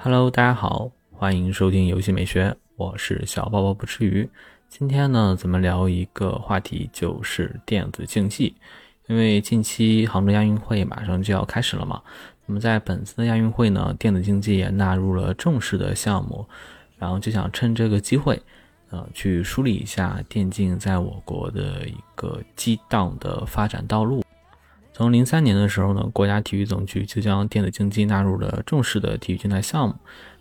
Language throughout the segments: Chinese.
Hello，大家好，欢迎收听游戏美学，我是小宝宝不吃鱼。今天呢，咱们聊一个话题，就是电子竞技。因为近期杭州亚运会马上就要开始了嘛，那么在本次的亚运会呢，电子竞技也纳入了正式的项目，然后就想趁这个机会，呃，去梳理一下电竞在我国的一个激荡的发展道路。从零三年的时候呢，国家体育总局就将电子竞技纳入了正式的体育竞赛项目。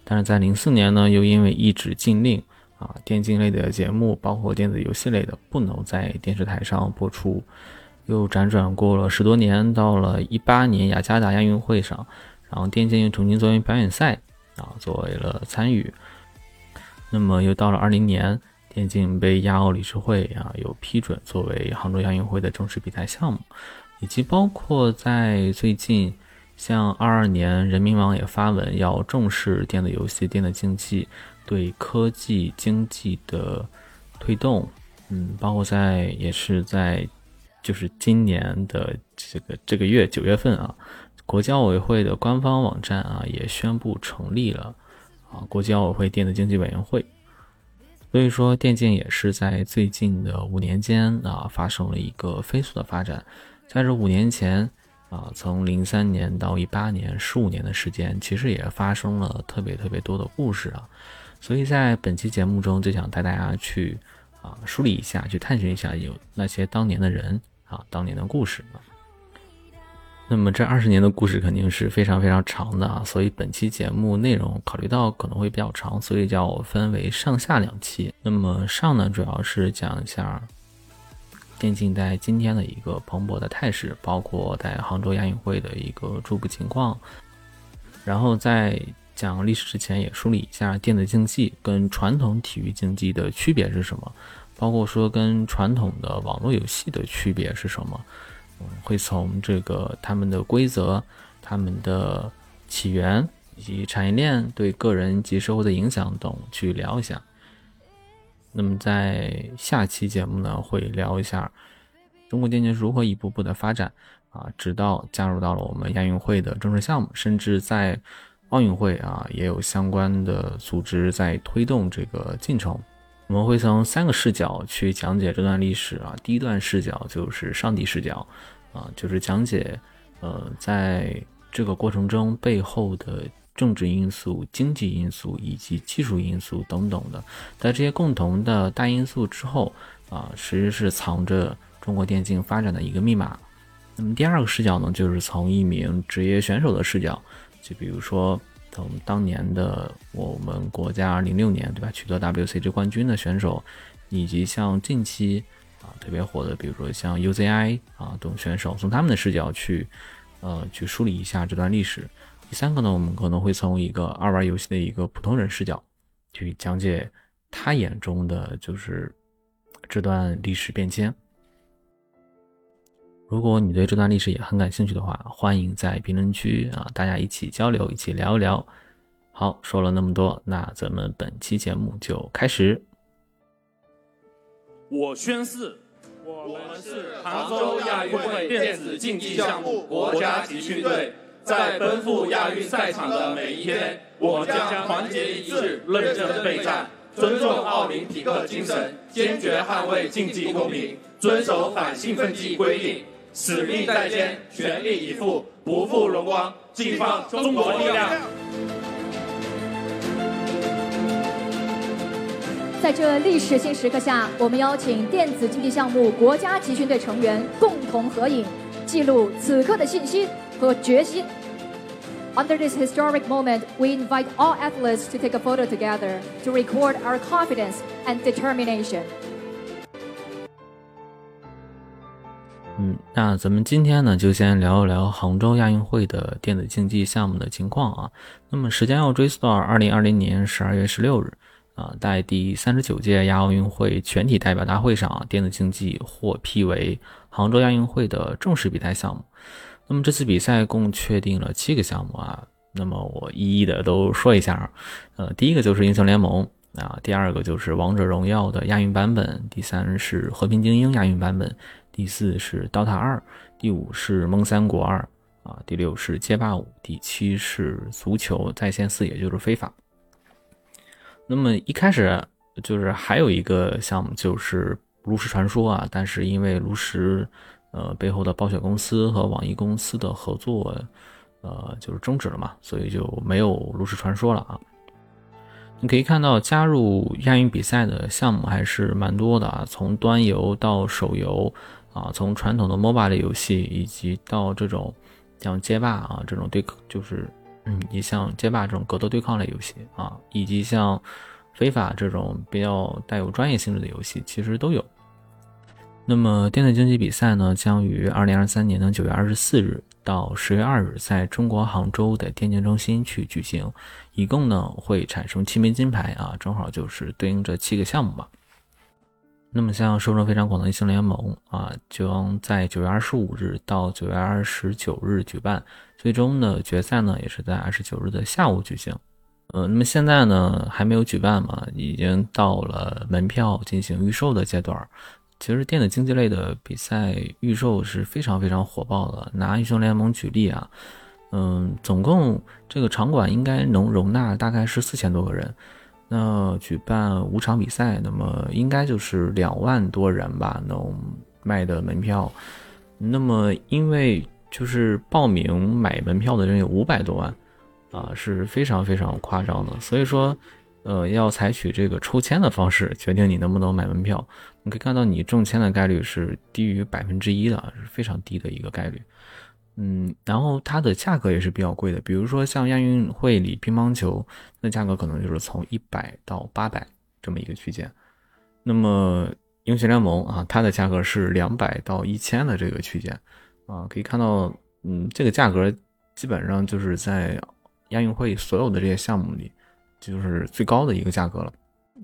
但是在零四年呢，又因为一纸禁令啊，电竞类的节目，包括电子游戏类的，不能在电视台上播出。又辗转过了十多年，到了一八年雅加达亚运会上，然后电竞又重新作为表演赛啊，作为了参与。那么又到了二零年，电竞被亚奥理事会啊有批准作为杭州亚运会的正式比赛项目。以及包括在最近，像二二年，人民网也发文要重视电子游戏、电子竞技对科技经济的推动。嗯，包括在也是在就是今年的这个这个月九月份啊，国际奥委会的官方网站啊也宣布成立了啊国际奥委会电子竞技委员会。所以说，电竞也是在最近的五年间啊发生了一个飞速的发展。在这五年前，啊，从零三年到一八年，十五年的时间，其实也发生了特别特别多的故事啊。所以在本期节目中，就想带大家去啊梳理一下，去探寻一下有那些当年的人啊，当年的故事。那么这二十年的故事肯定是非常非常长的啊，所以本期节目内容考虑到可能会比较长，所以叫分为上下两期。那么上呢，主要是讲一下。电竞在今天的一个蓬勃的态势，包括在杭州亚运会的一个初步情况。然后在讲历史之前，也梳理一下电子竞技跟传统体育竞技的区别是什么，包括说跟传统的网络游戏的区别是什么。会从这个他们的规则、他们的起源以及产业链对个人及社会的影响等去聊一下。那么在下期节目呢，会聊一下中国电竞如何一步步的发展啊，直到加入到了我们亚运会的正式项目，甚至在奥运会啊也有相关的组织在推动这个进程。我们会从三个视角去讲解这段历史啊，第一段视角就是上帝视角啊，就是讲解呃在这个过程中背后的。政治因素、经济因素以及技术因素等等的，在这些共同的大因素之后啊，其实是藏着中国电竞发展的一个密码。那么第二个视角呢，就是从一名职业选手的视角，就比如说从当年的我们国家零六年对吧，取得 WCG 冠军的选手，以及像近期啊特别火的，比如说像 UZI 啊等选手，从他们的视角去呃去梳理一下这段历史。第三个呢，我们可能会从一个爱玩游戏的一个普通人视角，去讲解他眼中的就是这段历史变迁。如果你对这段历史也很感兴趣的话，欢迎在评论区啊，大家一起交流，一起聊一聊。好，说了那么多，那咱们本期节目就开始。我宣誓，我们是杭州亚运会电子竞技项目国家集训队。在奔赴亚运赛场的每一天，我将团结一致、认真备战，尊重奥林匹克精神，坚决捍卫竞技公平，遵守反兴奋剂规定，使命在肩，全力以赴，不负荣光，尽放中国力量。在这历史性时刻下，我们邀请电子竞技项目国家集训队成员共同合影，记录此刻的信心和决心。Under this historic moment, we invite all athletes to take a photo together to record our confidence and determination. 嗯，那咱们今天呢，就先聊一聊杭州亚运会的电子竞技项目的情况啊。那么时间要追溯到二零二零年十二月十六日啊，在第三十九届亚奥运会全体代表大会上，电子竞技获批为杭州亚运会的正式比赛项目。那么这次比赛共确定了七个项目啊，那么我一一的都说一下，呃，第一个就是英雄联盟啊，第二个就是王者荣耀的亚运版本，第三是和平精英亚运版本，第四是 DOTA 二，第五是梦三国二，啊，第六是街霸五，第七是足球在线四，也就是非法。那么一开始就是还有一个项目就是炉石传说啊，但是因为炉石呃背后的暴雪公司和网易公司的合作呃就是终止了嘛，所以就没有炉石传说了啊。你可以看到加入亚运比赛的项目还是蛮多的啊，从端游到手游啊，从传统的 MOBA 类游戏以及到这种像街霸啊这种对就是。嗯，你像街霸这种格斗对抗类游戏啊，以及像非法这种比较带有专业性质的游戏，其实都有。那么电子竞技比赛呢，将于二零二三年的九月二十四日到十月二日，在中国杭州的电竞中心去举行，一共呢会产生七枚金牌啊，正好就是对应这七个项目吧。那么像受众非常广的英雄联盟啊，将在九月二十五日到九月二十九日举办，最终的决赛呢也是在二十九日的下午举行。呃，那么现在呢还没有举办嘛，已经到了门票进行预售的阶段。其实电子竞技类的比赛预售是非常非常火爆的。拿英雄联盟举例啊，嗯，总共这个场馆应该能容纳大概是四千多个人。那举办五场比赛，那么应该就是两万多人吧，能卖的门票。那么因为就是报名买门票的人有五百多万，啊，是非常非常夸张的。所以说，呃，要采取这个抽签的方式决定你能不能买门票。你可以看到，你中签的概率是低于百分之一的，是非常低的一个概率。嗯，然后它的价格也是比较贵的，比如说像亚运会里乒乓球，那价格可能就是从一百到八百这么一个区间。那么英雄联盟啊，它的价格是两百到一千的这个区间啊，可以看到，嗯，这个价格基本上就是在亚运会所有的这些项目里，就是最高的一个价格了。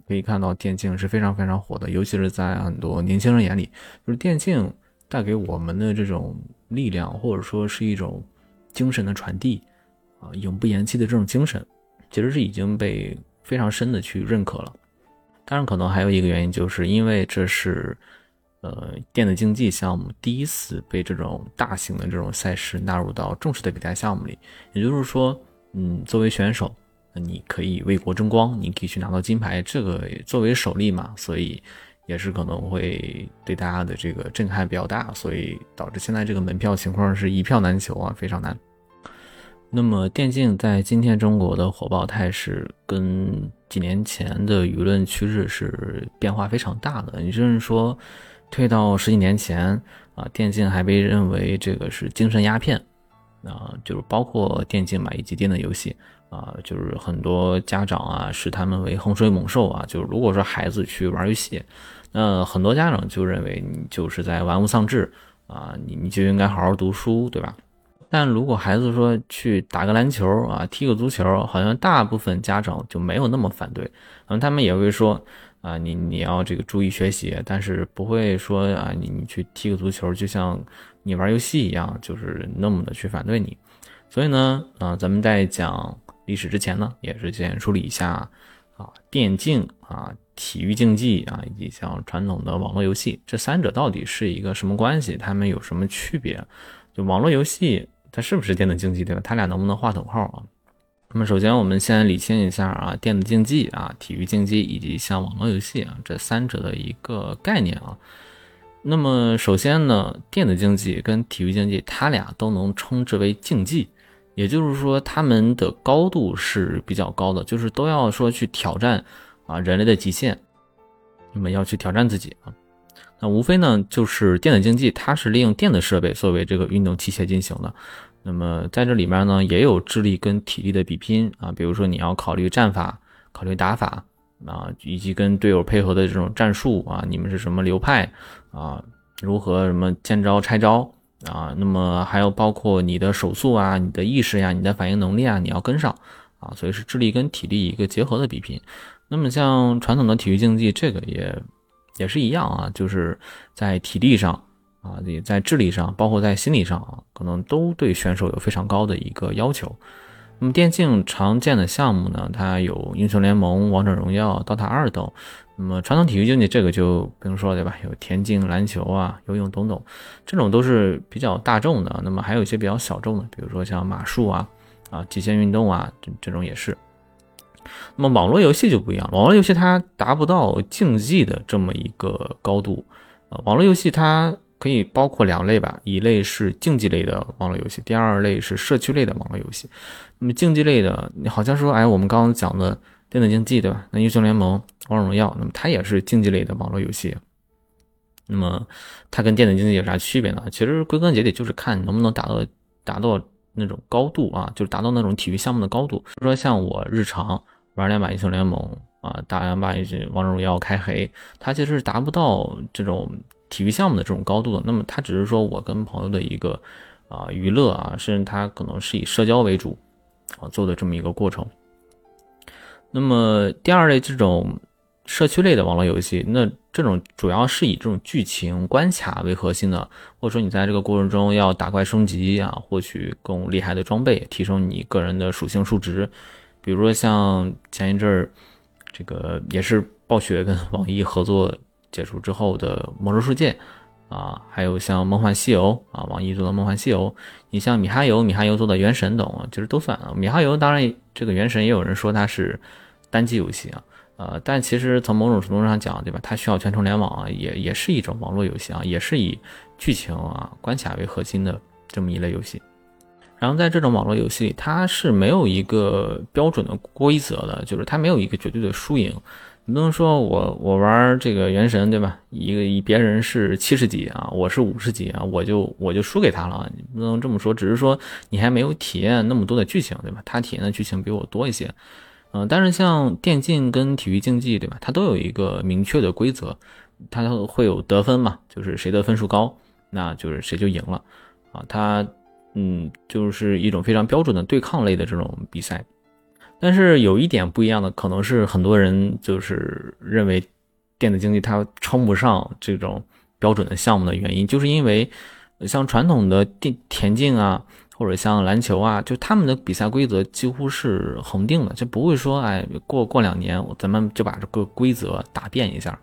可以看到电竞是非常非常火的，尤其是在很多年轻人眼里，就是电竞。带给我们的这种力量，或者说是一种精神的传递，啊，永不言弃的这种精神，其实是已经被非常深的去认可了。当然，可能还有一个原因，就是因为这是呃电子竞技项目第一次被这种大型的这种赛事纳入到正式的比赛项目里。也就是说，嗯，作为选手，你可以为国争光，你可以去拿到金牌，这个作为首例嘛，所以。也是可能会对大家的这个震撼比较大，所以导致现在这个门票情况是一票难求啊，非常难。那么电竞在今天中国的火爆态势，跟几年前的舆论趋势是变化非常大的。你就是说，退到十几年前啊，电竞还被认为这个是精神鸦片啊，就是包括电竞嘛，以及电子游戏。啊，就是很多家长啊视他们为洪水猛兽啊，就是如果说孩子去玩游戏，那很多家长就认为你就是在玩物丧志啊，你你就应该好好读书，对吧？但如果孩子说去打个篮球啊，踢个足球，好像大部分家长就没有那么反对，可能他们也会说啊，你你要这个注意学习，但是不会说啊，你你去踢个足球就像你玩游戏一样，就是那么的去反对你。所以呢，啊，咱们在讲。历史之前呢，也是先梳理一下啊，电竞啊，体育竞技啊，以及像传统的网络游戏，这三者到底是一个什么关系？它们有什么区别？就网络游戏它是不是电子竞技，对吧？它俩能不能划等号啊？那么首先我们先理清一下啊，电子竞技啊，体育竞技以及像网络游戏啊，这三者的一个概念啊。那么首先呢，电子竞技跟体育竞技，它俩都能称之为竞技。也就是说，他们的高度是比较高的，就是都要说去挑战啊人类的极限，那么要去挑战自己啊。那无非呢就是电子竞技，它是利用电子设备作为这个运动器械进行的。那么在这里面呢，也有智力跟体力的比拼啊，比如说你要考虑战法、考虑打法啊，以及跟队友配合的这种战术啊，你们是什么流派啊，如何什么见招拆招。啊，那么还有包括你的手速啊、你的意识呀、你的反应能力啊，你要跟上啊，所以是智力跟体力一个结合的比拼。那么像传统的体育竞技，这个也也是一样啊，就是在体力上啊，也在智力上，包括在心理上啊，可能都对选手有非常高的一个要求。那么电竞常见的项目呢，它有英雄联盟、王者荣耀、DOTA 二等。那么传统体育竞技这个就不用说了对吧？有田径、篮球啊、游泳等等，这种都是比较大众的。那么还有一些比较小众的，比如说像马术啊、啊极限运动啊，这这种也是。那么网络游戏就不一样，网络游戏它达不到竞技的这么一个高度。呃，网络游戏它可以包括两类吧，一类是竞技类的网络游戏，第二类是社区类的网络游戏。那么竞技类的，你好像说，哎，我们刚刚讲的。电子竞技对吧？那英雄联盟、王者荣耀，那么它也是竞技类的网络游戏。那么它跟电子竞技有啥区别呢？其实归根结底就是看能不能达到达到那种高度啊，就是达到那种体育项目的高度。比如说像我日常玩两把英雄联盟啊，打两把王者荣耀开黑，它其实是达不到这种体育项目的这种高度的。那么它只是说我跟朋友的一个啊娱乐啊，甚至它可能是以社交为主啊做的这么一个过程。那么第二类这种社区类的网络游戏，那这种主要是以这种剧情关卡为核心的，或者说你在这个过程中要打怪升级啊，获取更厉害的装备，提升你个人的属性数值。比如说像前一阵儿，这个也是暴雪跟网易合作结束之后的《魔兽世界》啊，还有像《梦幻西游》啊，网易做的《梦幻西游》，你像米哈游，米哈游做的《原神》等，其实都算啊。米哈游当然这个《原神》也有人说它是。单机游戏啊，呃，但其实从某种程度上讲，对吧？它需要全程联网啊，也也是一种网络游戏啊，也是以剧情啊、关卡为核心的这么一类游戏。然后在这种网络游戏里，它是没有一个标准的规则的，就是它没有一个绝对的输赢。你不能说我我玩这个原神，对吧？一个一别人是七十级啊，我是五十级啊，我就我就输给他了。你不能这么说，只是说你还没有体验那么多的剧情，对吧？他体验的剧情比我多一些。嗯，但是像电竞跟体育竞技，对吧？它都有一个明确的规则，它会有得分嘛，就是谁的分数高，那就是谁就赢了啊。它，嗯，就是一种非常标准的对抗类的这种比赛。但是有一点不一样的，可能是很多人就是认为电子竞技它称不上这种标准的项目的原因，就是因为像传统的电田径啊。或者像篮球啊，就他们的比赛规则几乎是恒定的，就不会说，哎，过过两年咱们就把这个规则打变一下，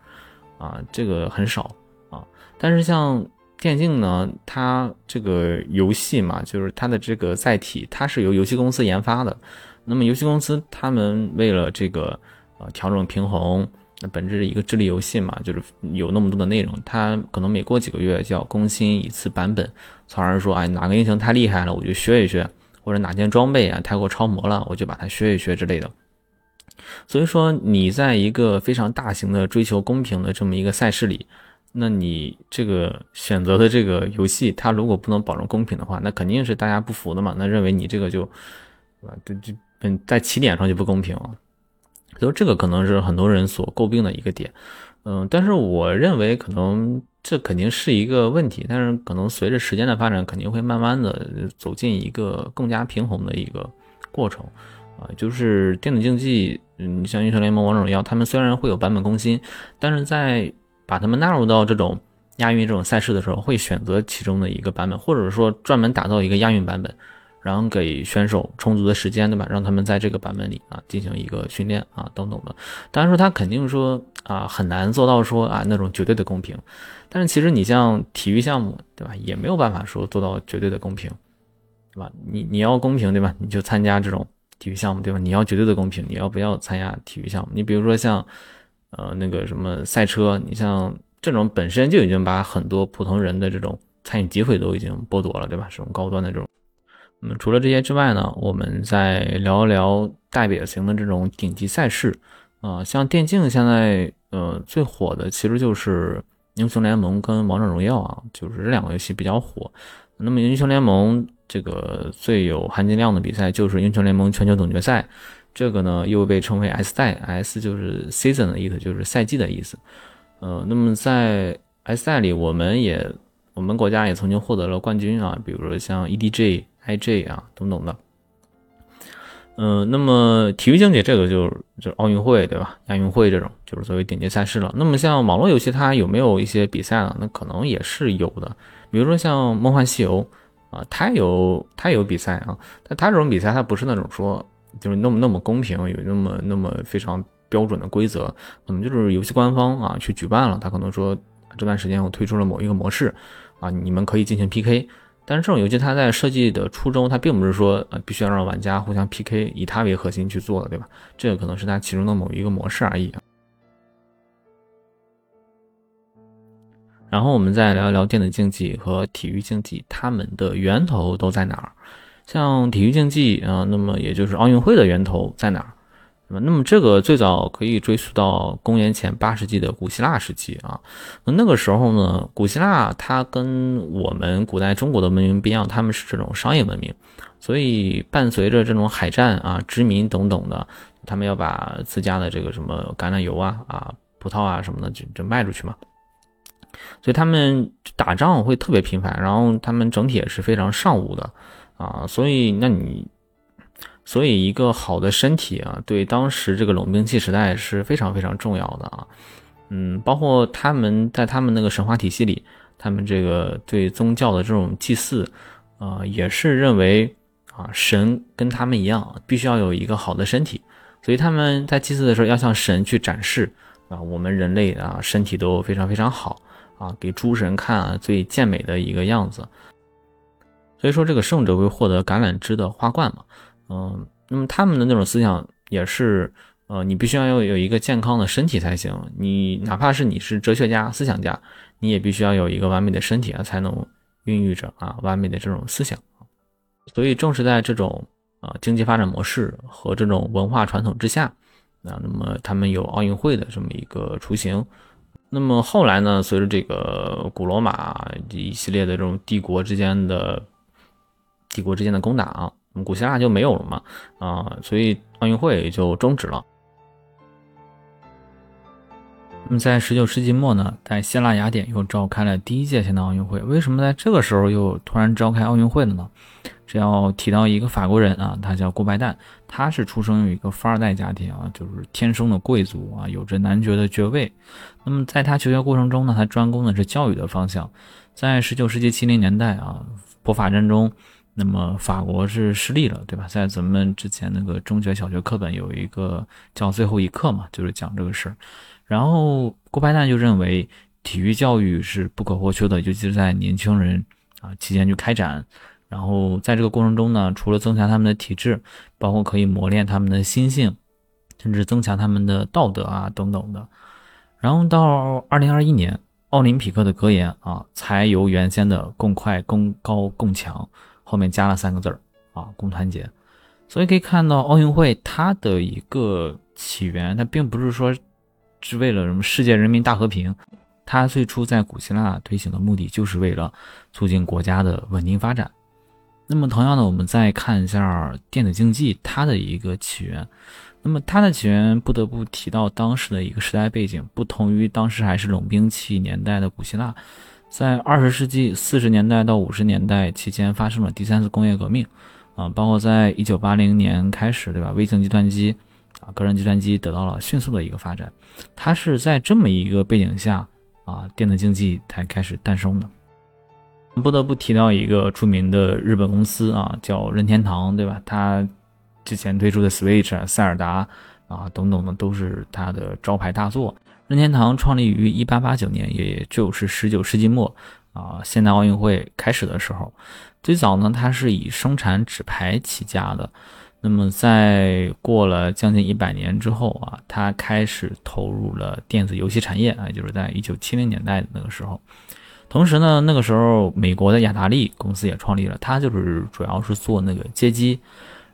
啊，这个很少啊。但是像电竞呢，它这个游戏嘛，就是它的这个载体，它是由游戏公司研发的。那么游戏公司他们为了这个呃调整平衡。那本质是一个智力游戏嘛，就是有那么多的内容，它可能每过几个月就要更新一次版本，从而说，哎，哪个英雄太厉害了，我就学一学，或者哪件装备啊太过超模了，我就把它学一学之类的。所以说，你在一个非常大型的追求公平的这么一个赛事里，那你这个选择的这个游戏，它如果不能保证公平的话，那肯定是大家不服的嘛，那认为你这个就，对吧？就就嗯，在起点上就不公平。了以这个可能是很多人所诟病的一个点，嗯，但是我认为可能这肯定是一个问题，但是可能随着时间的发展，肯定会慢慢的走进一个更加平衡的一个过程，啊，就是电子竞技，嗯，像英雄联盟、王者荣耀，他们虽然会有版本更新，但是在把他们纳入到这种亚运这种赛事的时候，会选择其中的一个版本，或者说专门打造一个亚运版本。然后给选手充足的时间，对吧？让他们在这个版本里啊进行一个训练啊等等的。当然说他肯定说啊很难做到说啊那种绝对的公平，但是其实你像体育项目，对吧？也没有办法说做到绝对的公平，对吧？你你要公平，对吧？你就参加这种体育项目，对吧？你要绝对的公平，你要不要参加体育项目？你比如说像呃那个什么赛车，你像这种本身就已经把很多普通人的这种参与机会都已经剥夺了，对吧？这种高端的这种。那么除了这些之外呢，我们再聊一聊代表型的这种顶级赛事啊，像电竞现在呃最火的其实就是英雄联盟跟王者荣耀啊，就是这两个游戏比较火。那么英雄联盟这个最有含金量的比赛就是英雄联盟全球总决赛，这个呢又被称为 S 赛，S 就是 season 的意思，就是赛季的意思。呃，那么在 S 赛里，我们也我们国家也曾经获得了冠军啊，比如说像 EDG。IJ 啊，等等的，嗯，那么体育竞技这个就是就是奥运会对吧？亚运会这种就是作为顶级赛事了。那么像网络游戏，它有没有一些比赛呢？那可能也是有的。比如说像《梦幻西游》啊，它有它有比赛啊，但它这种比赛它不是那种说就是那么那么公平，有那么那么非常标准的规则，可能就是游戏官方啊去举办了，他可能说这段时间我推出了某一个模式啊，你们可以进行 PK。但是这种游戏它在设计的初衷，它并不是说呃必须要让玩家互相 PK，以它为核心去做的，对吧？这个可能是它其中的某一个模式而已。然后我们再聊一聊电子竞技和体育竞技，它们的源头都在哪儿？像体育竞技啊，那么也就是奥运会的源头在哪儿？那么，这个最早可以追溯到公元前八世纪的古希腊时期啊。那那个时候呢，古希腊它跟我们古代中国的文明不一样，他们是这种商业文明，所以伴随着这种海战啊、殖民等等的，他们要把自家的这个什么橄榄油啊、啊葡萄啊什么的就就卖出去嘛。所以他们打仗会特别频繁，然后他们整体也是非常尚武的啊。所以那你。所以，一个好的身体啊，对当时这个冷兵器时代是非常非常重要的啊。嗯，包括他们在他们那个神话体系里，他们这个对宗教的这种祭祀，啊，也是认为啊，神跟他们一样，必须要有一个好的身体。所以他们在祭祀的时候要向神去展示啊，我们人类啊，身体都非常非常好啊，给诸神看啊，最健美的一个样子。所以说，这个圣者会获得橄榄枝的花冠嘛。嗯，那么他们的那种思想也是，呃，你必须要有有一个健康的身体才行。你哪怕是你是哲学家、思想家，你也必须要有一个完美的身体啊，才能孕育着啊完美的这种思想。所以正是在这种啊经济发展模式和这种文化传统之下，啊，那么他们有奥运会的这么一个雏形。那么后来呢，随着这个古罗马一系列的这种帝国之间的帝国之间的攻打啊。古希腊就没有了嘛，啊，所以奥运会就终止了。那么在十九世纪末呢，在希腊雅典又召开了第一届现代奥运会。为什么在这个时候又突然召开奥运会了呢？这要提到一个法国人啊，他叫顾拜旦，他是出生于一个富二代家庭啊，就是天生的贵族啊，有着男爵的爵位。那么在他求学过程中呢，他专攻的是教育的方向。在十九世纪七零年代啊，普法战中。那么法国是失利了，对吧？在咱们之前那个中学、小学课本有一个叫《最后一课》嘛，就是讲这个事儿。然后郭白蛋就认为体育教育是不可或缺的，尤其是在年轻人啊期间去开展。然后在这个过程中呢，除了增强他们的体质，包括可以磨练他们的心性，甚至增强他们的道德啊等等的。然后到二零二一年，奥林匹克的格言啊，才由原先的“共快、共高、共强”。后面加了三个字儿啊，共团结。所以可以看到，奥运会它的一个起源，它并不是说是为了什么世界人民大和平，它最初在古希腊推行的目的就是为了促进国家的稳定发展。那么同样的，我们再看一下电子竞技它的一个起源。那么它的起源不得不提到当时的一个时代背景，不同于当时还是冷兵器年代的古希腊。在二十世纪四十年代到五十年代期间，发生了第三次工业革命，啊，包括在一九八零年开始，对吧？微型计算机，啊，个人计算机得到了迅速的一个发展。它是在这么一个背景下，啊，电子竞技才开始诞生的。不得不提到一个著名的日本公司啊，叫任天堂，对吧？它之前推出的 Switch、塞尔达啊等等的，都是它的招牌大作。任天堂创立于一八八九年，也就是十九世纪末啊，现代奥运会开始的时候。最早呢，它是以生产纸牌起家的。那么，在过了将近一百年之后啊，它开始投入了电子游戏产业啊，就是在一九七零年代的那个时候。同时呢，那个时候美国的雅达利公司也创立了，它就是主要是做那个街机。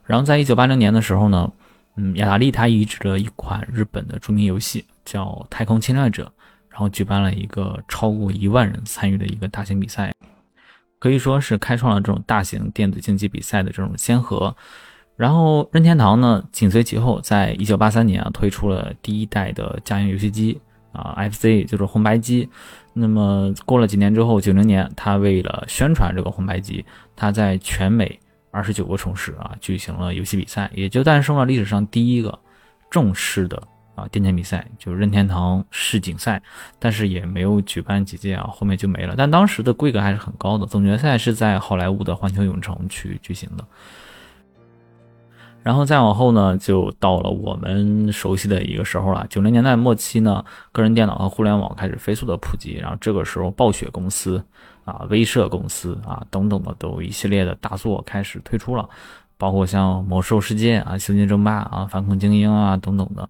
然后在一九八零年的时候呢，嗯，雅达利它移植了一款日本的著名游戏。叫《太空侵略者》，然后举办了一个超过一万人参与的一个大型比赛，可以说是开创了这种大型电子竞技比赛的这种先河。然后任天堂呢紧随其后，在一九八三年啊推出了第一代的家用游戏机啊 FC，就是红白机。那么过了几年之后，九零年他为了宣传这个红白机，他在全美二十九个城市啊举行了游戏比赛，也就诞生了历史上第一个正式的。啊，电竞比赛就是任天堂世锦赛，但是也没有举办几届啊，后面就没了。但当时的规格还是很高的，总决赛是在好莱坞的环球影城去举行的。然后再往后呢，就到了我们熟悉的一个时候了。九零年代末期呢，个人电脑和互联网开始飞速的普及，然后这个时候暴雪公司啊、威社公司啊等等的都一系列的大作开始推出了，包括像魔兽世界啊、星际争霸啊、反恐精英啊等等的，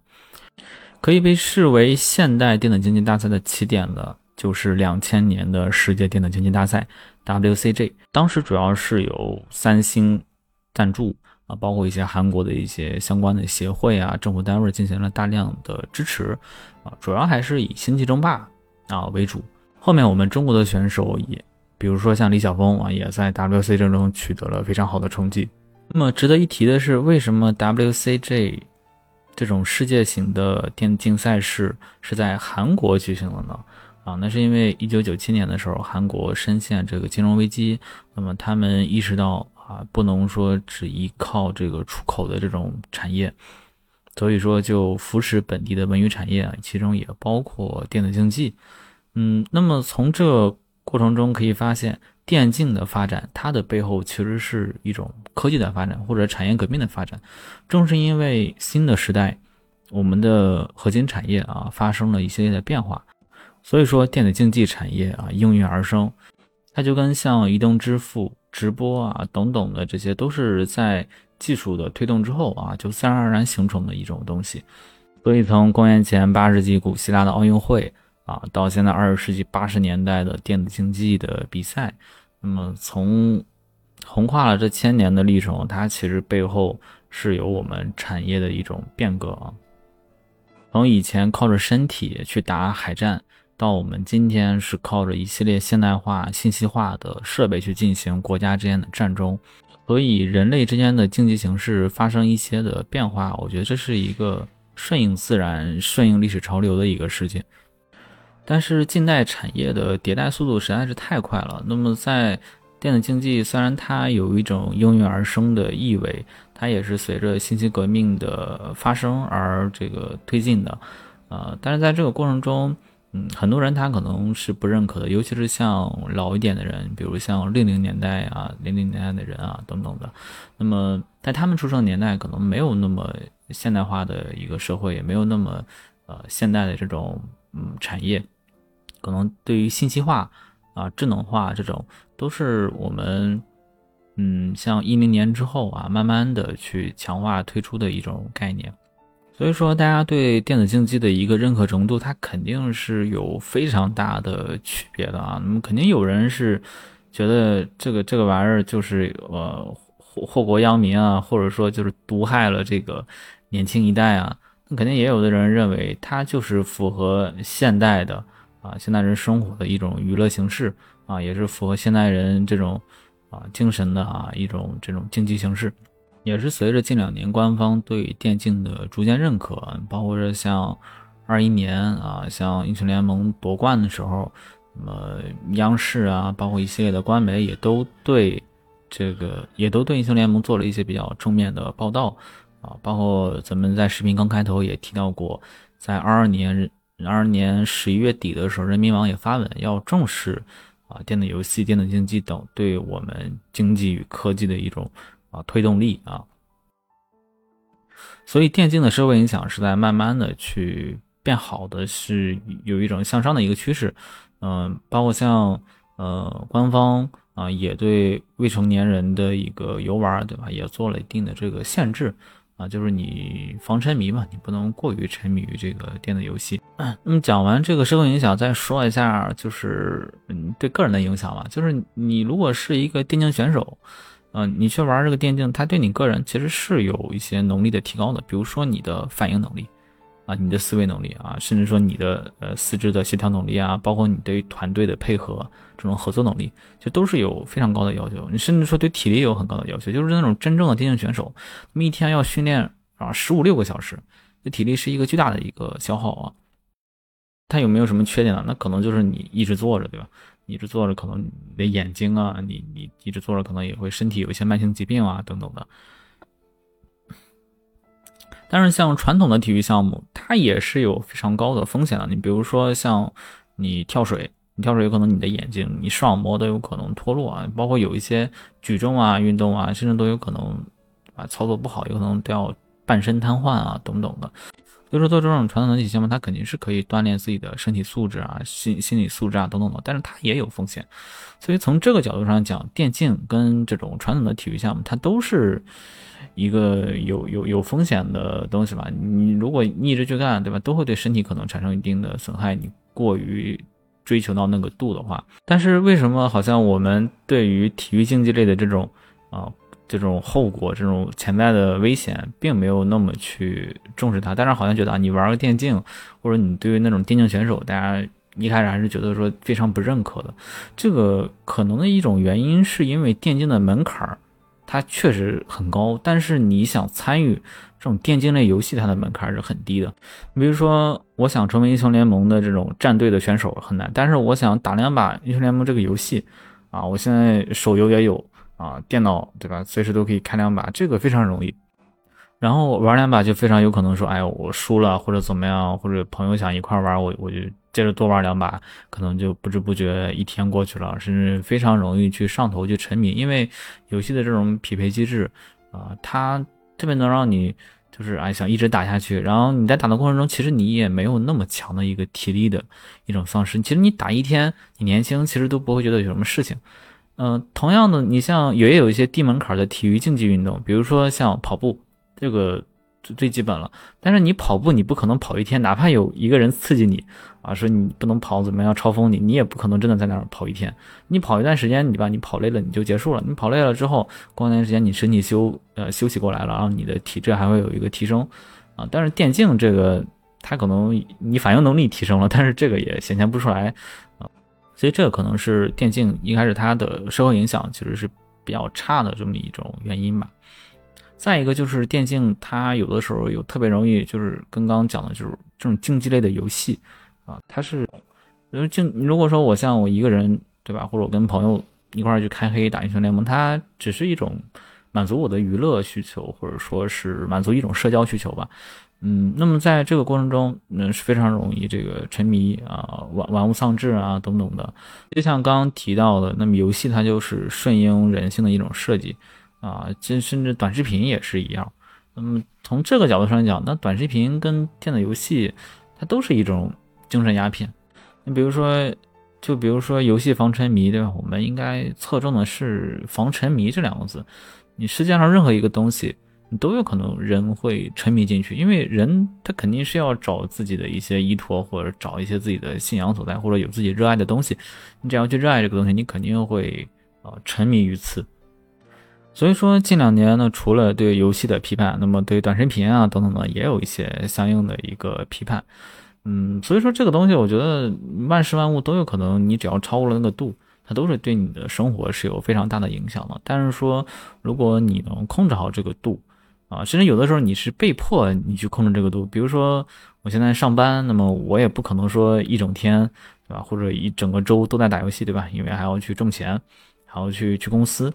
可以被视为现代电子竞技大赛的起点的，就是两千年的世界电子竞技大赛 WCG。当时主要是由三星赞助。啊，包括一些韩国的一些相关的协会啊、政府单位进行了大量的支持，啊，主要还是以星际争霸啊为主。后面我们中国的选手也，比如说像李晓峰啊，也在 WCG 中取得了非常好的成绩。那么值得一提的是，为什么 WCG 这种世界型的电竞赛事是在韩国举行的呢？啊，那是因为一九九七年的时候，韩国深陷这个金融危机，那么他们意识到。啊，不能说只依靠这个出口的这种产业，所以说就扶持本地的文娱产业，其中也包括电子竞技。嗯，那么从这过程中可以发现，电竞的发展，它的背后其实是一种科技的发展或者产业革命的发展。正是因为新的时代，我们的核心产业啊发生了一系列的变化，所以说电子竞技产业啊应运而生。它就跟像移动支付。直播啊，等等的这些都是在技术的推动之后啊，就自然而然形成的一种东西。所以从公元前八世纪古希腊的奥运会啊，到现在二十世纪八十年代的电子竞技的比赛，那么从横跨了这千年的历程，它其实背后是有我们产业的一种变革啊。从以前靠着身体去打海战。到我们今天是靠着一系列现代化、信息化的设备去进行国家之间的战争，所以人类之间的竞技形势发生一些的变化，我觉得这是一个顺应自然、顺应历史潮流的一个事情。但是近代产业的迭代速度实在是太快了，那么在电子竞技虽然它有一种应运而生的意味，它也是随着信息革命的发生而这个推进的，呃，但是在这个过程中。嗯，很多人他可能是不认可的，尤其是像老一点的人，比如像六零年代啊、零零年代的人啊等等的。那么在他们出生年代，可能没有那么现代化的一个社会，也没有那么呃现代的这种嗯产业，可能对于信息化啊、智能化这种，都是我们嗯像一零年之后啊，慢慢的去强化推出的一种概念。所以说，大家对电子竞技的一个认可程度，它肯定是有非常大的区别的啊。那么，肯定有人是觉得这个这个玩意儿就是呃祸祸国殃民啊，或者说就是毒害了这个年轻一代啊。那肯定也有的人认为它就是符合现代的啊现代人生活的一种娱乐形式啊，也是符合现代人这种啊精神的啊一种这种竞技形式。也是随着近两年官方对电竞的逐渐认可，包括着像二一年啊，像英雄联盟夺冠的时候，那么央视啊，包括一系列的官媒也都对这个也都对英雄联盟做了一些比较正面的报道啊，包括咱们在视频刚开头也提到过，在二二年二二年十一月底的时候，人民网也发文要重视啊电子游戏、电子竞技等对我们经济与科技的一种。啊，推动力啊，所以电竞的社会影响是在慢慢的去变好的，是有一种向上的一个趋势。嗯，包括像呃官方啊，也对未成年人的一个游玩，对吧，也做了一定的这个限制啊，就是你防沉迷嘛，你不能过于沉迷于这个电子游戏。那么讲完这个社会影响，再说一下就是嗯对个人的影响吧，就是你如果是一个电竞选手。嗯，你去玩这个电竞，它对你个人其实是有一些能力的提高的，比如说你的反应能力，啊，你的思维能力啊，甚至说你的呃四肢的协调能力啊，包括你对团队的配合这种合作能力，就都是有非常高的要求。你甚至说对体力有很高的要求，就是那种真正的电竞选手，那么一天要训练啊十五六个小时，这体力是一个巨大的一个消耗啊。它有没有什么缺点呢？那可能就是你一直坐着，对吧？你一直坐着，可能你的眼睛啊，你你一直坐着，可能也会身体有一些慢性疾病啊，等等的。但是像传统的体育项目，它也是有非常高的风险的。你比如说像你跳水，你跳水有可能你的眼睛、你视网膜都有可能脱落啊。包括有一些举重啊运动啊，甚至都有可能啊？操作不好，有可能都要半身瘫痪啊，等等的。所以说做这种传统的体育项目，它肯定是可以锻炼自己的身体素质啊、心心理素质啊等等的，但是它也有风险。所以从这个角度上讲，电竞跟这种传统的体育项目，它都是一个有有有风险的东西吧？你如果一直去干，对吧，都会对身体可能产生一定的损害。你过于追求到那个度的话，但是为什么好像我们对于体育竞技类的这种啊这种后果、这种潜在的危险，并没有那么去重视它？但是好像觉得啊，你玩个电竞，或者你对于那种电竞选手，大家一开始还是觉得说非常不认可的。这个可能的一种原因，是因为电竞的门槛儿。它确实很高，但是你想参与这种电竞类游戏，它的门槛是很低的。比如说，我想成为英雄联盟的这种战队的选手很难，但是我想打两把英雄联盟这个游戏，啊，我现在手游也有啊，电脑对吧，随时都可以开两把，这个非常容易。然后玩两把就非常有可能说，哎，我输了或者怎么样，或者朋友想一块玩，我我就。接着多玩两把，可能就不知不觉一天过去了，甚至非常容易去上头去沉迷。因为游戏的这种匹配机制啊，它特别能让你就是哎想一直打下去。然后你在打的过程中，其实你也没有那么强的一个体力的一种丧失。其实你打一天，你年轻其实都不会觉得有什么事情。嗯，同样的，你像也有一些低门槛的体育竞技运动，比如说像跑步这个。最最基本了，但是你跑步，你不可能跑一天，哪怕有一个人刺激你啊，说你不能跑怎么样嘲讽你，你也不可能真的在那儿跑一天。你跑一段时间，你把你跑累了，你就结束了。你跑累了之后，过段时间你身体休呃休息过来了，然后你的体质还会有一个提升啊。但是电竞这个，它可能你反应能力提升了，但是这个也显现不出来。所以这可能是电竞一开始它的社会影响其实是比较差的这么一种原因吧。再一个就是电竞，它有的时候有特别容易，就是跟刚刚讲的，就是这种竞技类的游戏，啊，它是，因为竞，如果说我像我一个人，对吧，或者我跟朋友一块儿去开黑打英雄联盟，它只是一种满足我的娱乐需求，或者说是满足一种社交需求吧，嗯，那么在这个过程中，嗯，是非常容易这个沉迷啊，玩玩物丧志啊，等等的，就像刚刚提到的，那么游戏它就是顺应人性的一种设计。啊，这甚至短视频也是一样。那么从这个角度上讲，那短视频跟电子游戏，它都是一种精神鸦片。你比如说，就比如说游戏防沉迷，对吧？我们应该侧重的是防沉迷这两个字。你世界上任何一个东西，都有可能人会沉迷进去，因为人他肯定是要找自己的一些依托，或者找一些自己的信仰所在，或者有自己热爱的东西。你只要去热爱这个东西，你肯定会啊沉迷于此。所以说，近两年呢，除了对游戏的批判，那么对短视频啊等等的，也有一些相应的一个批判。嗯，所以说这个东西，我觉得万事万物都有可能，你只要超过了那个度，它都是对你的生活是有非常大的影响的。但是说，如果你能控制好这个度，啊，甚至有的时候你是被迫你去控制这个度。比如说，我现在上班，那么我也不可能说一整天，对吧？或者一整个周都在打游戏，对吧？因为还要去挣钱，还要去去公司。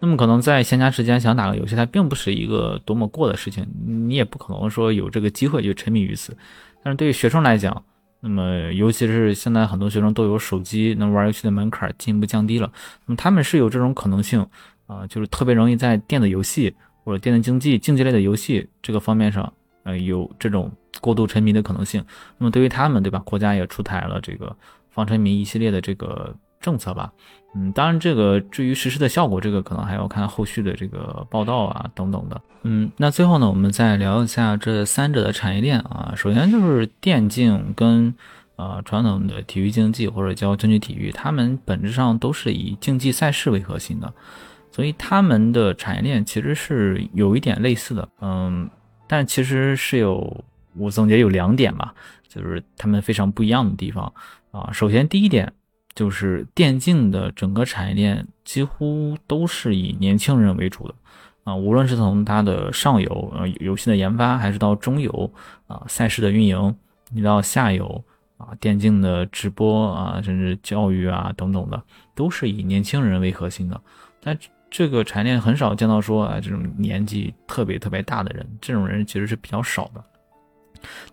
那么可能在闲暇时间想打个游戏，它并不是一个多么过的事情，你也不可能说有这个机会就沉迷于此。但是对于学生来讲，那么尤其是现在很多学生都有手机，能玩游戏的门槛进一步降低了，那么他们是有这种可能性啊，就是特别容易在电子游戏或者电子竞技竞技类的游戏这个方面上，呃，有这种过度沉迷的可能性。那么对于他们，对吧？国家也出台了这个防沉迷一系列的这个。政策吧，嗯，当然这个至于实施的效果，这个可能还要看后续的这个报道啊等等的，嗯，那最后呢，我们再聊一下这三者的产业链啊。首先就是电竞跟呃传统的体育竞技或者叫竞技体育，他们本质上都是以竞技赛事为核心的，所以他们的产业链其实是有一点类似的，嗯，但其实是有我总结有两点吧，就是他们非常不一样的地方啊。首先第一点。就是电竞的整个产业链几乎都是以年轻人为主的啊，无论是从它的上游呃游戏的研发，还是到中游啊赛事的运营，你到下游啊电竞的直播啊，甚至教育啊等等的，都是以年轻人为核心的。但这个产业链很少见到说啊这种年纪特别特别大的人，这种人其实是比较少的。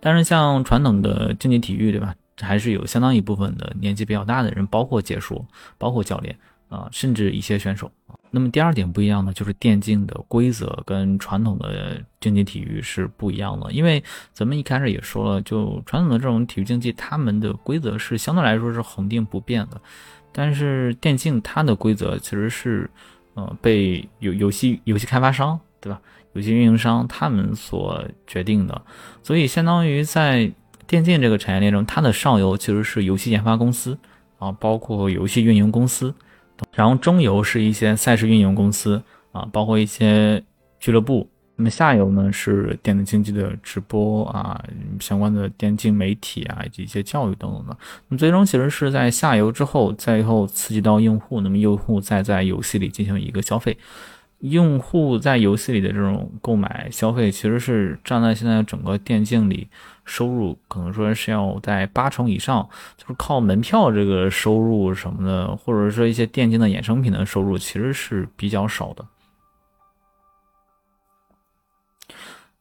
但是像传统的竞技体育，对吧？还是有相当一部分的年纪比较大的人，包括解说，包括教练啊，甚至一些选手。那么第二点不一样呢，就是电竞的规则跟传统的竞技体育是不一样的。因为咱们一开始也说了，就传统的这种体育竞技，他们的规则是相对来说是恒定不变的。但是电竞它的规则其实是，呃，被游游戏游戏开发商对吧，游戏运营商他们所决定的。所以相当于在电竞这个产业链中，它的上游其实是游戏研发公司啊，包括游戏运营公司。然后中游是一些赛事运营公司啊，包括一些俱乐部。那么下游呢是电子竞技的直播啊，相关的电竞媒体啊，以及一些教育等等的。那么最终其实是在下游之后，再以后刺激到用户，那么用户再在游戏里进行一个消费。用户在游戏里的这种购买消费，其实是占在现在整个电竞里收入，可能说是要在八成以上，就是靠门票这个收入什么的，或者说一些电竞的衍生品的收入，其实是比较少的。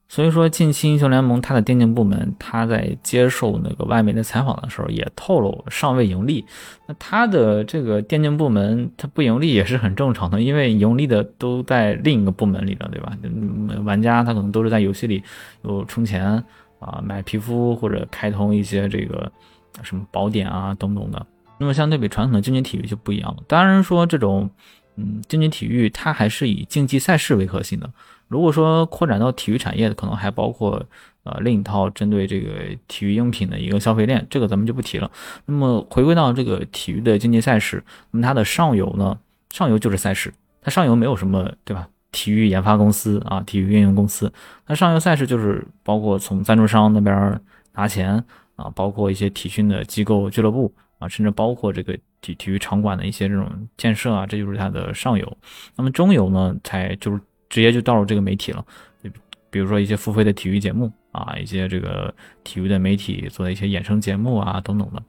所以说，近期英雄联盟它的电竞部门，它在接受那个外媒的采访的时候，也透露尚未盈利。那它的这个电竞部门，它不盈利也是很正常的，因为盈利的都在另一个部门里了，对吧？玩家他可能都是在游戏里有充钱啊，买皮肤或者开通一些这个什么宝典啊等等的。那么相对比传统的竞技体育就不一样了。当然说这种嗯竞技体育，它还是以竞技赛事为核心的。如果说扩展到体育产业的，可能还包括呃另一套针对这个体育用品的一个消费链，这个咱们就不提了。那么回归到这个体育的竞技赛事，那么它的上游呢，上游就是赛事，它上游没有什么对吧？体育研发公司啊，体育运营公司，那上游赛事就是包括从赞助商那边拿钱啊，包括一些体训的机构、俱乐部啊，甚至包括这个体体育场馆的一些这种建设啊，这就是它的上游。那么中游呢，才就是。直接就到了这个媒体了，就比如说一些付费的体育节目啊，一些这个体育的媒体做的一些衍生节目啊等等的。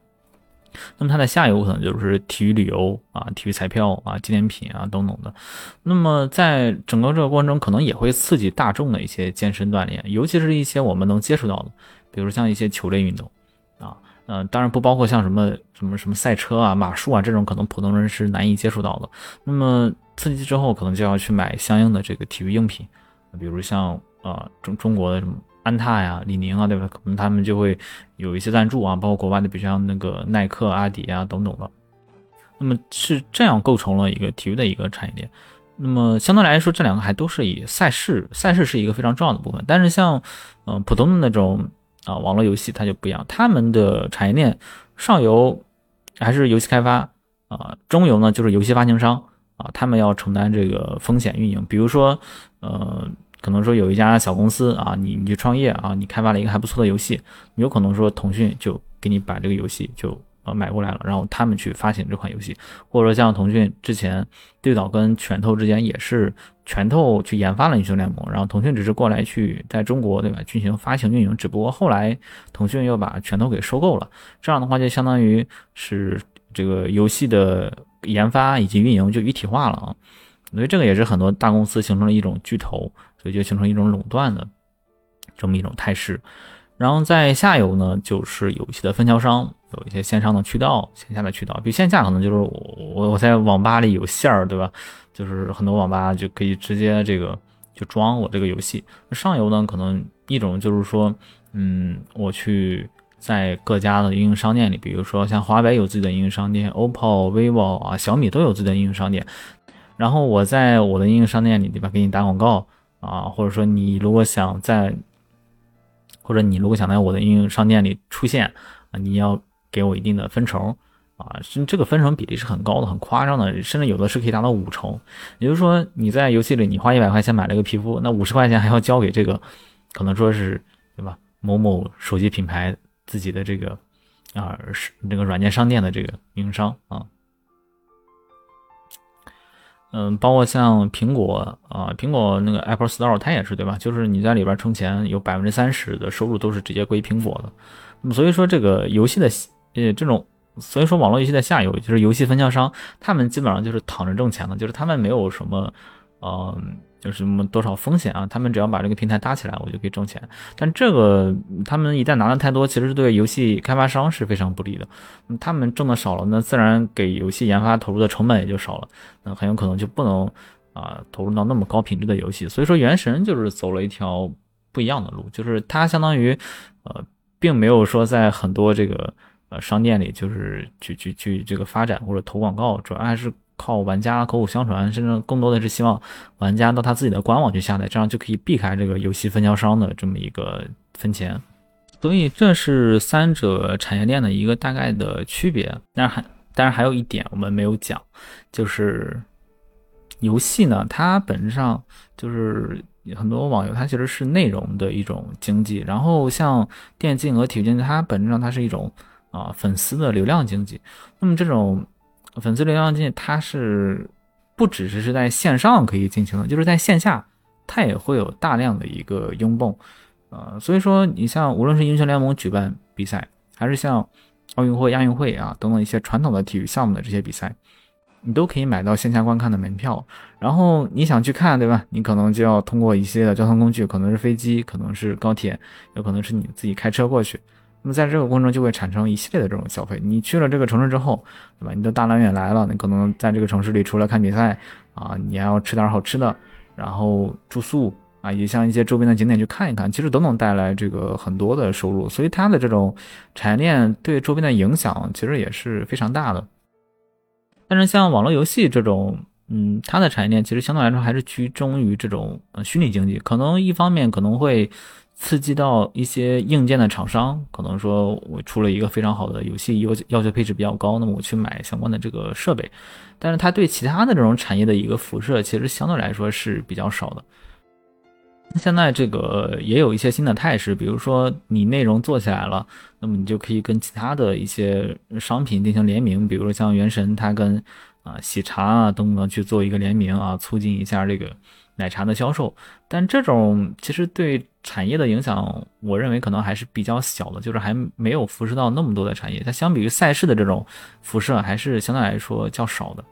那么它的下游可能就是体育旅游啊、体育彩票啊、纪念品啊等等的。那么在整个这个过程中，可能也会刺激大众的一些健身锻炼，尤其是一些我们能接触到的，比如像一些球类运动啊，嗯，当然不包括像什么什么什么赛车啊、马术啊这种，可能普通人是难以接触到的。那么刺激之后，可能就要去买相应的这个体育用品，比如像呃中中国的什么安踏呀、李宁啊，对吧？可能他们就会有一些赞助啊，包括国外的，比如像那个耐克、阿迪啊等等的。那么是这样构成了一个体育的一个产业链。那么相对来说，这两个还都是以赛事，赛事是一个非常重要的部分。但是像呃普通的那种啊网络游戏，它就不一样，他们的产业链上游还是游戏开发啊，中游呢就是游戏发行商。啊，他们要承担这个风险运营，比如说，呃，可能说有一家小公司啊，你你去创业啊，你开发了一个还不错的游戏，有可能说腾讯就给你把这个游戏就呃买过来了，然后他们去发行这款游戏，或者说像腾讯之前对岛跟拳头之间也是拳头去研发了英雄联盟，然后腾讯只是过来去在中国对吧进行发行运营，只不过后来腾讯又把拳头给收购了，这样的话就相当于是这个游戏的。研发以及运营就一体化了啊，所以这个也是很多大公司形成了一种巨头，所以就形成一种垄断的这么一种态势。然后在下游呢，就是游戏的分销商，有一些线上的渠道、线下的渠道。比如线下可能就是我我我在网吧里有线儿，对吧？就是很多网吧就可以直接这个就装我这个游戏。上游呢，可能一种就是说，嗯，我去。在各家的应用商店里，比如说像华为有自己的应用商店，OPPO、vivo 啊、小米都有自己的应用商店。然后我在我的应用商店里，对吧，给你打广告啊，或者说你如果想在，或者你如果想在我的应用商店里出现啊，你要给我一定的分成啊，这个分成比例是很高的，很夸张的，甚至有的是可以达到五成。也就是说你在游戏里你花一百块钱买了个皮肤，那五十块钱还要交给这个，可能说是对吧，某某手机品牌。自己的这个啊是这个软件商店的这个运营商啊，嗯，包括像苹果啊，苹果那个 Apple Store 它也是对吧？就是你在里边充钱，有百分之三十的收入都是直接归苹果的。那么所以说这个游戏的呃这种，所以说网络游戏的下游就是游戏分销商，他们基本上就是躺着挣钱的，就是他们没有什么呃有什么多少风险啊？他们只要把这个平台搭起来，我就可以挣钱。但这个他们一旦拿的太多，其实对游戏开发商是非常不利的。他们挣的少了，那自然给游戏研发投入的成本也就少了，那很有可能就不能啊投入到那么高品质的游戏。所以说，原神就是走了一条不一样的路，就是它相当于呃，并没有说在很多这个呃商店里就是去去去这个发展或者投广告，主要还是。靠玩家口口相传，甚至更多的是希望玩家到他自己的官网去下载，这样就可以避开这个游戏分销商的这么一个分钱。所以这是三者产业链的一个大概的区别。但是还，当然还有一点我们没有讲，就是游戏呢，它本质上就是很多网游，它其实是内容的一种经济。然后像电竞和体育经济，它本质上它是一种啊粉丝的流量经济。那么这种。粉丝流量进，它是不只是是在线上可以进行的，就是在线下，它也会有大量的一个拥泵，呃，所以说你像无论是英雄联盟举办比赛，还是像奥运会、亚运会啊等等一些传统的体育项目的这些比赛，你都可以买到线下观看的门票，然后你想去看，对吧？你可能就要通过一些的交通工具，可能是飞机，可能是高铁，有可能是你自己开车过去。那么在这个过程中就会产生一系列的这种消费。你去了这个城市之后，对吧？你的大老远来了，你可能在这个城市里除了看比赛啊，你还要吃点好吃的，然后住宿啊，也像一些周边的景点去看一看，其实都能带来这个很多的收入。所以它的这种产业链对周边的影响其实也是非常大的。但是像网络游戏这种，嗯，它的产业链其实相对来说还是居中于这种呃虚拟经济，可能一方面可能会。刺激到一些硬件的厂商，可能说我出了一个非常好的游戏，要求配置比较高，那么我去买相关的这个设备，但是它对其他的这种产业的一个辐射，其实相对来说是比较少的。现在这个也有一些新的态势，比如说你内容做起来了，那么你就可以跟其他的一些商品进行联名，比如说像原神，它跟啊喜茶啊等等去做一个联名啊，促进一下这个。奶茶的销售，但这种其实对产业的影响，我认为可能还是比较小的，就是还没有辐射到那么多的产业。它相比于赛事的这种辐射，还是相对来说较少的。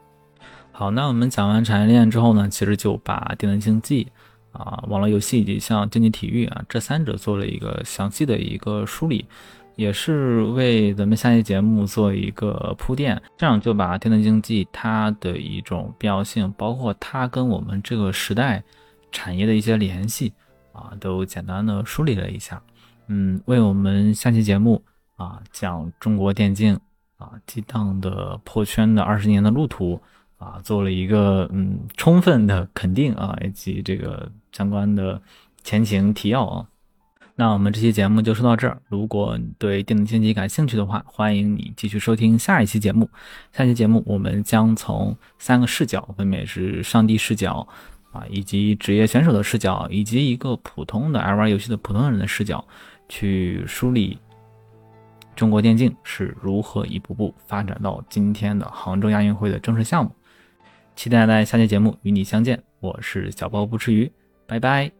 好，那我们讲完产业链之后呢，其实就把电子竞技啊、网络游戏以及像竞技体育啊这三者做了一个详细的一个梳理。也是为咱们下期节目做一个铺垫，这样就把电子竞技它的一种必要性，包括它跟我们这个时代产业的一些联系啊，都简单的梳理了一下。嗯，为我们下期节目啊讲中国电竞啊激荡的破圈的二十年的路途啊做了一个嗯充分的肯定啊，以及这个相关的前情提要啊。那我们这期节目就说到这儿。如果你对电子竞技感兴趣的话，欢迎你继续收听下一期节目。下期节目我们将从三个视角，分别是上帝视角啊，以及职业选手的视角，以及一个普通的爱玩游戏的普通人的视角，去梳理中国电竞是如何一步步发展到今天的杭州亚运会的正式项目。期待在下期节目与你相见。我是小包不吃鱼，拜拜。